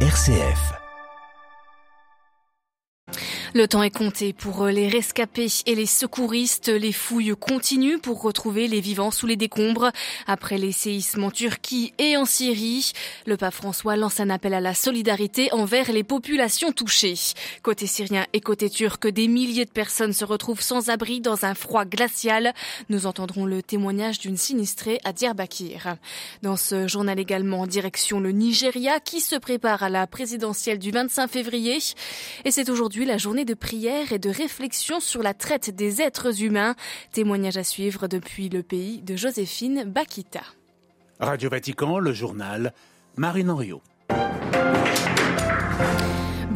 RCF. Le temps est compté pour les rescapés et les secouristes. Les fouilles continuent pour retrouver les vivants sous les décombres. Après les séismes en Turquie et en Syrie, le pape François lance un appel à la solidarité envers les populations touchées. Côté syrien et côté turc, des milliers de personnes se retrouvent sans abri dans un froid glacial. Nous entendrons le témoignage d'une sinistrée à Diyarbakir. Dans ce journal également, direction le Nigeria qui se prépare à la présidentielle du 25 février. Et c'est aujourd'hui la journée de prière et de réflexion sur la traite des êtres humains. Témoignage à suivre depuis le pays de Joséphine Bakita. Radio Vatican, le journal, Marine Henriot.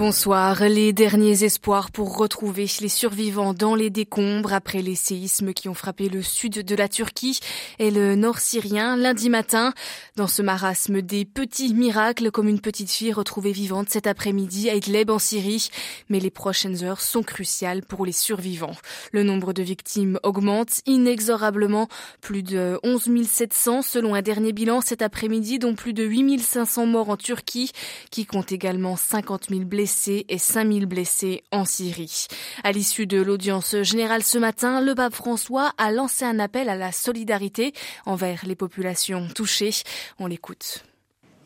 Bonsoir. Les derniers espoirs pour retrouver les survivants dans les décombres après les séismes qui ont frappé le sud de la Turquie et le nord syrien lundi matin. Dans ce marasme, des petits miracles comme une petite fille retrouvée vivante cet après-midi à Idlib en Syrie. Mais les prochaines heures sont cruciales pour les survivants. Le nombre de victimes augmente inexorablement. Plus de 11 700 selon un dernier bilan cet après-midi, dont plus de 8 500 morts en Turquie, qui compte également 50 000 blessés et 5000 blessés en Syrie. À l'issue de l'audience générale ce matin, le pape François a lancé un appel à la solidarité envers les populations touchées. On l'écoute.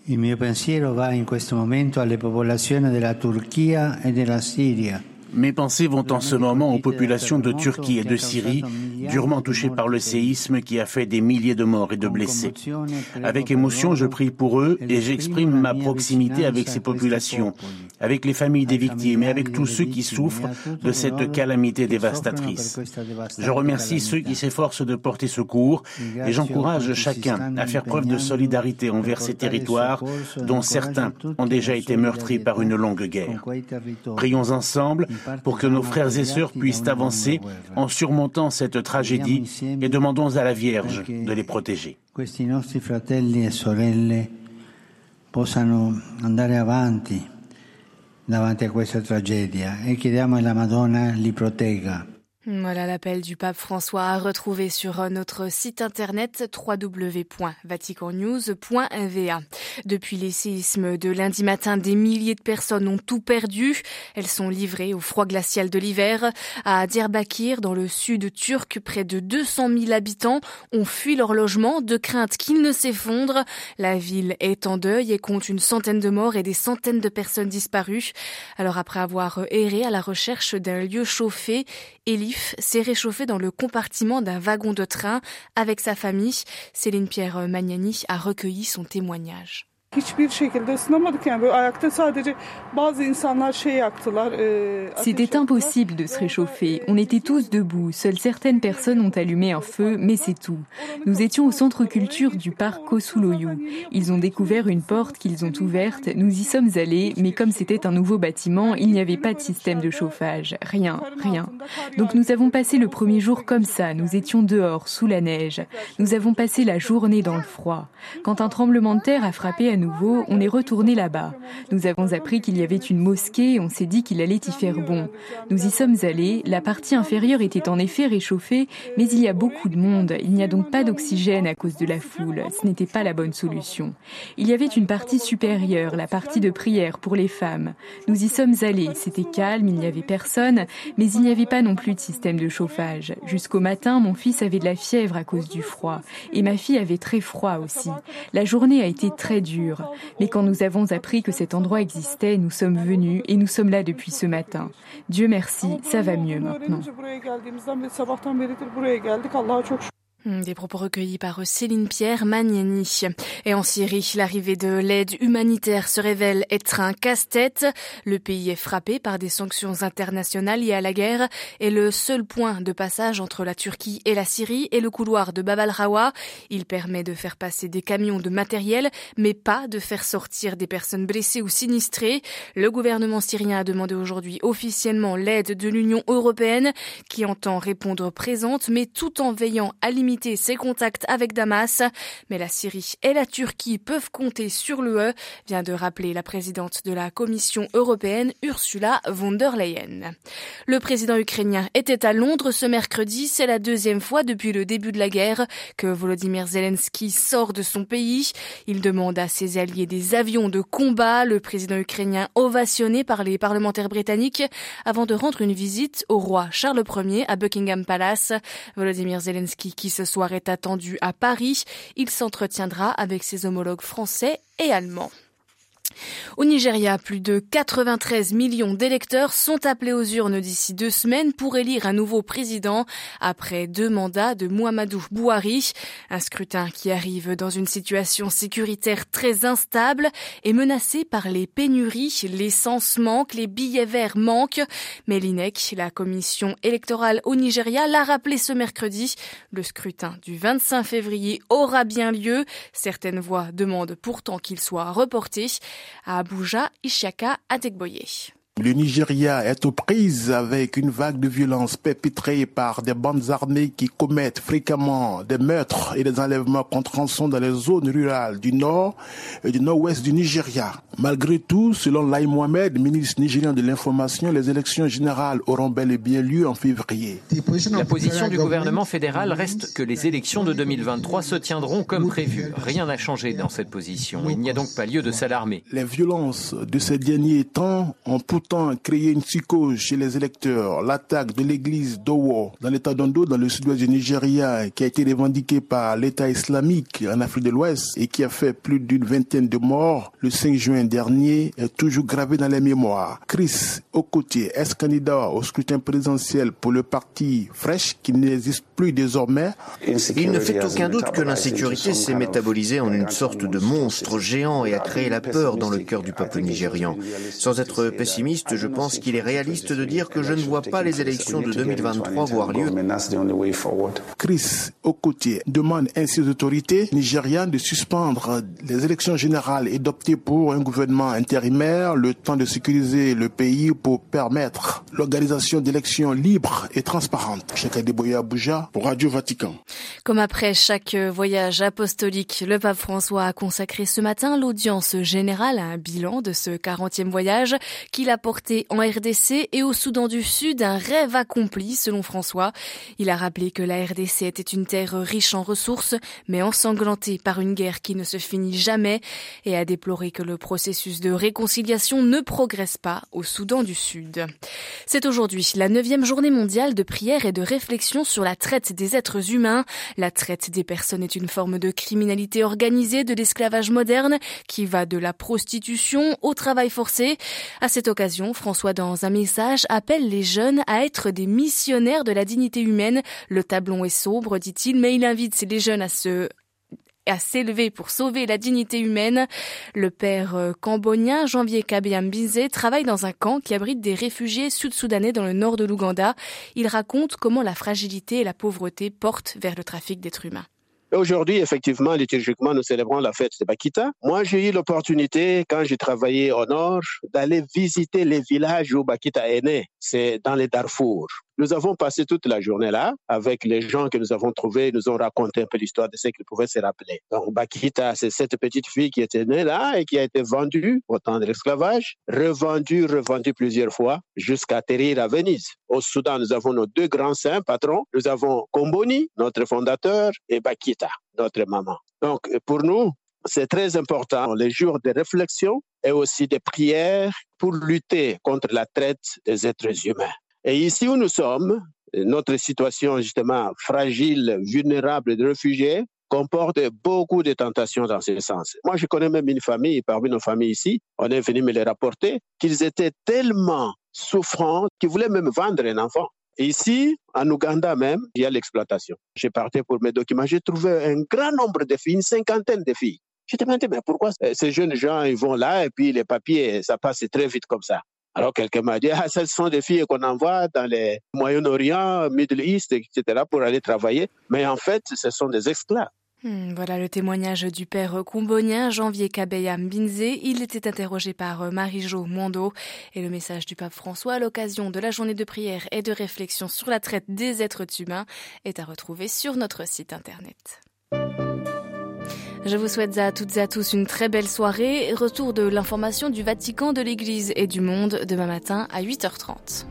Il mio pensiero va in questo momento alle popolazioni della Turchia e della Siria mes pensées vont en ce moment aux populations de Turquie et de Syrie, durement touchées par le séisme qui a fait des milliers de morts et de blessés. Avec émotion, je prie pour eux et j'exprime ma proximité avec ces populations, avec les familles des victimes et avec tous ceux qui souffrent de cette calamité dévastatrice. Je remercie ceux qui s'efforcent de porter secours et j'encourage chacun à faire preuve de solidarité envers ces territoires dont certains ont déjà été meurtris par une longue guerre. Prions ensemble pour que nos frères et sœurs puissent avancer en surmontant cette tragédie et demandons à la Vierge de les protéger. E possano andare avanti davanti a questa tragedia e chiediamo alla Madonna li protegga. Voilà l'appel du pape François à retrouver sur notre site internet www.vaticannews.va. Depuis les séismes de lundi matin, des milliers de personnes ont tout perdu. Elles sont livrées au froid glacial de l'hiver. À Diyarbakir, dans le sud turc, près de 200 000 habitants ont fui leur logement de crainte qu'ils ne s'effondrent. La ville est en deuil et compte une centaine de morts et des centaines de personnes disparues. Alors après avoir erré à la recherche d'un lieu chauffé, S'est réchauffé dans le compartiment d'un wagon de train avec sa famille. Céline Pierre Magnani a recueilli son témoignage. C'était impossible de se réchauffer. On était tous debout. Seules certaines personnes ont allumé un feu, mais c'est tout. Nous étions au centre culture du parc Kosuloyu. Ils ont découvert une porte qu'ils ont ouverte. Nous y sommes allés, mais comme c'était un nouveau bâtiment, il n'y avait pas de système de chauffage. Rien, rien. Donc nous avons passé le premier jour comme ça. Nous étions dehors, sous la neige. Nous avons passé la journée dans le froid. Quand un tremblement de terre a frappé à on est retourné là-bas. Nous avons appris qu'il y avait une mosquée, on s'est dit qu'il allait y faire bon. Nous y sommes allés, la partie inférieure était en effet réchauffée, mais il y a beaucoup de monde, il n'y a donc pas d'oxygène à cause de la foule, ce n'était pas la bonne solution. Il y avait une partie supérieure, la partie de prière pour les femmes. Nous y sommes allés, c'était calme, il n'y avait personne, mais il n'y avait pas non plus de système de chauffage. Jusqu'au matin, mon fils avait de la fièvre à cause du froid, et ma fille avait très froid aussi. La journée a été très dure. Mais quand nous avons appris que cet endroit existait, nous sommes venus et nous sommes là depuis ce matin. Dieu merci, ça va mieux maintenant. Hmm, des propos recueillis par Céline Pierre Magnani. Et en Syrie, l'arrivée de l'aide humanitaire se révèle être un casse-tête. Le pays est frappé par des sanctions internationales liées à la guerre et le seul point de passage entre la Turquie et la Syrie est le couloir de Bab al-Rawa. Il permet de faire passer des camions de matériel, mais pas de faire sortir des personnes blessées ou sinistrées. Le gouvernement syrien a demandé aujourd'hui officiellement l'aide de l'Union européenne qui entend répondre présente, mais tout en veillant à limiter limiter ses contacts avec Damas. Mais la Syrie et la Turquie peuvent compter sur l'UE, vient de rappeler la présidente de la Commission européenne, Ursula von der Leyen. Le président ukrainien était à Londres ce mercredi. C'est la deuxième fois depuis le début de la guerre que Volodymyr Zelensky sort de son pays. Il demande à ses alliés des avions de combat. Le président ukrainien ovationné par les parlementaires britanniques avant de rendre une visite au roi Charles Ier à Buckingham Palace. Volodymyr Zelensky qui ce soir est attendu à Paris. Il s'entretiendra avec ses homologues français et allemands. Au Nigeria, plus de 93 millions d'électeurs sont appelés aux urnes d'ici deux semaines pour élire un nouveau président après deux mandats de Muhammadu Buhari. Un scrutin qui arrive dans une situation sécuritaire très instable et menacé par les pénuries. L'essence manque, les billets verts manquent. Mais l'INEC, la commission électorale au Nigeria, l'a rappelé ce mercredi. Le scrutin du 25 février aura bien lieu. Certaines voix demandent pourtant qu'il soit reporté. À Abuja, Ishaka Adegboye. Le Nigeria est aux prises avec une vague de violence perpétrée par des bandes armées qui commettent fréquemment des meurtres et des enlèvements contre rançon dans les zones rurales du nord et du nord-ouest du Nigeria. Malgré tout, selon Lai Mohamed, ministre nigérien de l'information, les élections générales auront bel et bien lieu en février. La position du gouvernement fédéral reste que les élections de 2023 se tiendront comme prévu. Rien n'a changé dans cette position. Il n'y a donc pas lieu de s'alarmer. Les violences de ces derniers temps ont pourtant créé une psychose chez les électeurs. L'attaque de l'église d'Owo dans l'état d'Ondo, dans le sud-ouest du Nigeria, qui a été revendiquée par l'État islamique en Afrique de l'Ouest et qui a fait plus d'une vingtaine de morts le 5 juin dernier, est toujours gravé dans les mémoires. Chris Okotie est candidat au scrutin présidentiel pour le parti Fresh qui n'existe plus désormais. Il ne fait aucun doute que l'insécurité s'est métabolisée en une sorte de monstre géant et a créé la peur dans le cœur du peuple nigérian. Sans être pessimiste, je pense qu'il est réaliste de dire que je ne vois pas les élections de 2023 voir lieu. Chris Okotie demande ainsi aux autorités nigérianes de suspendre les élections générales et d'opter pour un gouvernement intérimaire, le temps de sécuriser le pays pour permettre l'organisation d'élections libres et transparentes. Cheikh Adeboye Abuja pour Radio Vatican. Comme après chaque voyage apostolique, le pape François a consacré ce matin l'audience générale à un bilan de ce 40e voyage qu'il a porté en RDC et au Soudan du Sud un rêve accompli selon François. Il a rappelé que la RDC était une terre riche en ressources mais ensanglantée par une guerre qui ne se finit jamais et a déploré que le processus de réconciliation ne progresse pas au Soudan du Sud. C'est aujourd'hui la neuvième journée mondiale de prière et de réflexion sur la traite des êtres humains. La traite des personnes est une forme de criminalité organisée de l'esclavage moderne qui va de la prostitution au travail forcé. À cette occasion, François, dans un message, appelle les jeunes à être des missionnaires de la dignité humaine. Le tableau est sombre, dit-il, mais il invite les jeunes à se à s'élever pour sauver la dignité humaine. Le père euh, cambonien Janvier Kabiam Bizet travaille dans un camp qui abrite des réfugiés sud-soudanais dans le nord de l'Ouganda. Il raconte comment la fragilité et la pauvreté portent vers le trafic d'êtres humains. Aujourd'hui, effectivement, liturgiquement, nous célébrons la fête de Bakita. Moi, j'ai eu l'opportunité, quand j'ai travaillé au nord, d'aller visiter les villages où Bakita est né. C'est dans les Darfour. Nous avons passé toute la journée là avec les gens que nous avons trouvés. Ils nous ont raconté un peu l'histoire de ce qu'ils pouvaient se rappeler. Donc, Bakita, c'est cette petite fille qui était née là et qui a été vendue au temps de l'esclavage, revendue, revendue plusieurs fois jusqu'à atterrir à Venise. Au Soudan, nous avons nos deux grands saints patrons. Nous avons Komboni, notre fondateur, et Bakita, notre maman. Donc, pour nous, c'est très important les jours de réflexion et aussi de prière pour lutter contre la traite des êtres humains. Et ici où nous sommes, notre situation justement fragile, vulnérable de réfugiés comporte beaucoup de tentations dans ce sens. Moi, je connais même une famille, parmi nos familles ici, on est venu me les rapporter, qu'ils étaient tellement souffrants qu'ils voulaient même vendre un enfant. Ici, en Ouganda même, il y a l'exploitation. J'ai parti pour mes documents, j'ai trouvé un grand nombre de filles, une cinquantaine de filles. J'ai demandé, mais pourquoi ces jeunes gens, ils vont là et puis les papiers, ça passe très vite comme ça? Alors quelqu'un m'a dit, ah, ce sont des filles qu'on envoie dans les Moyen-Orient, Middle East, etc., pour aller travailler. Mais en fait, ce sont des esclaves. Hmm, voilà le témoignage du père combonien Janvier Kabeya Mbinze. Il était interrogé par Marie-Jo Mondo. Et le message du pape François à l'occasion de la journée de prière et de réflexion sur la traite des êtres humains est à retrouver sur notre site internet. Je vous souhaite à toutes et à tous une très belle soirée. Retour de l'information du Vatican, de l'Église et du monde demain matin à 8h30.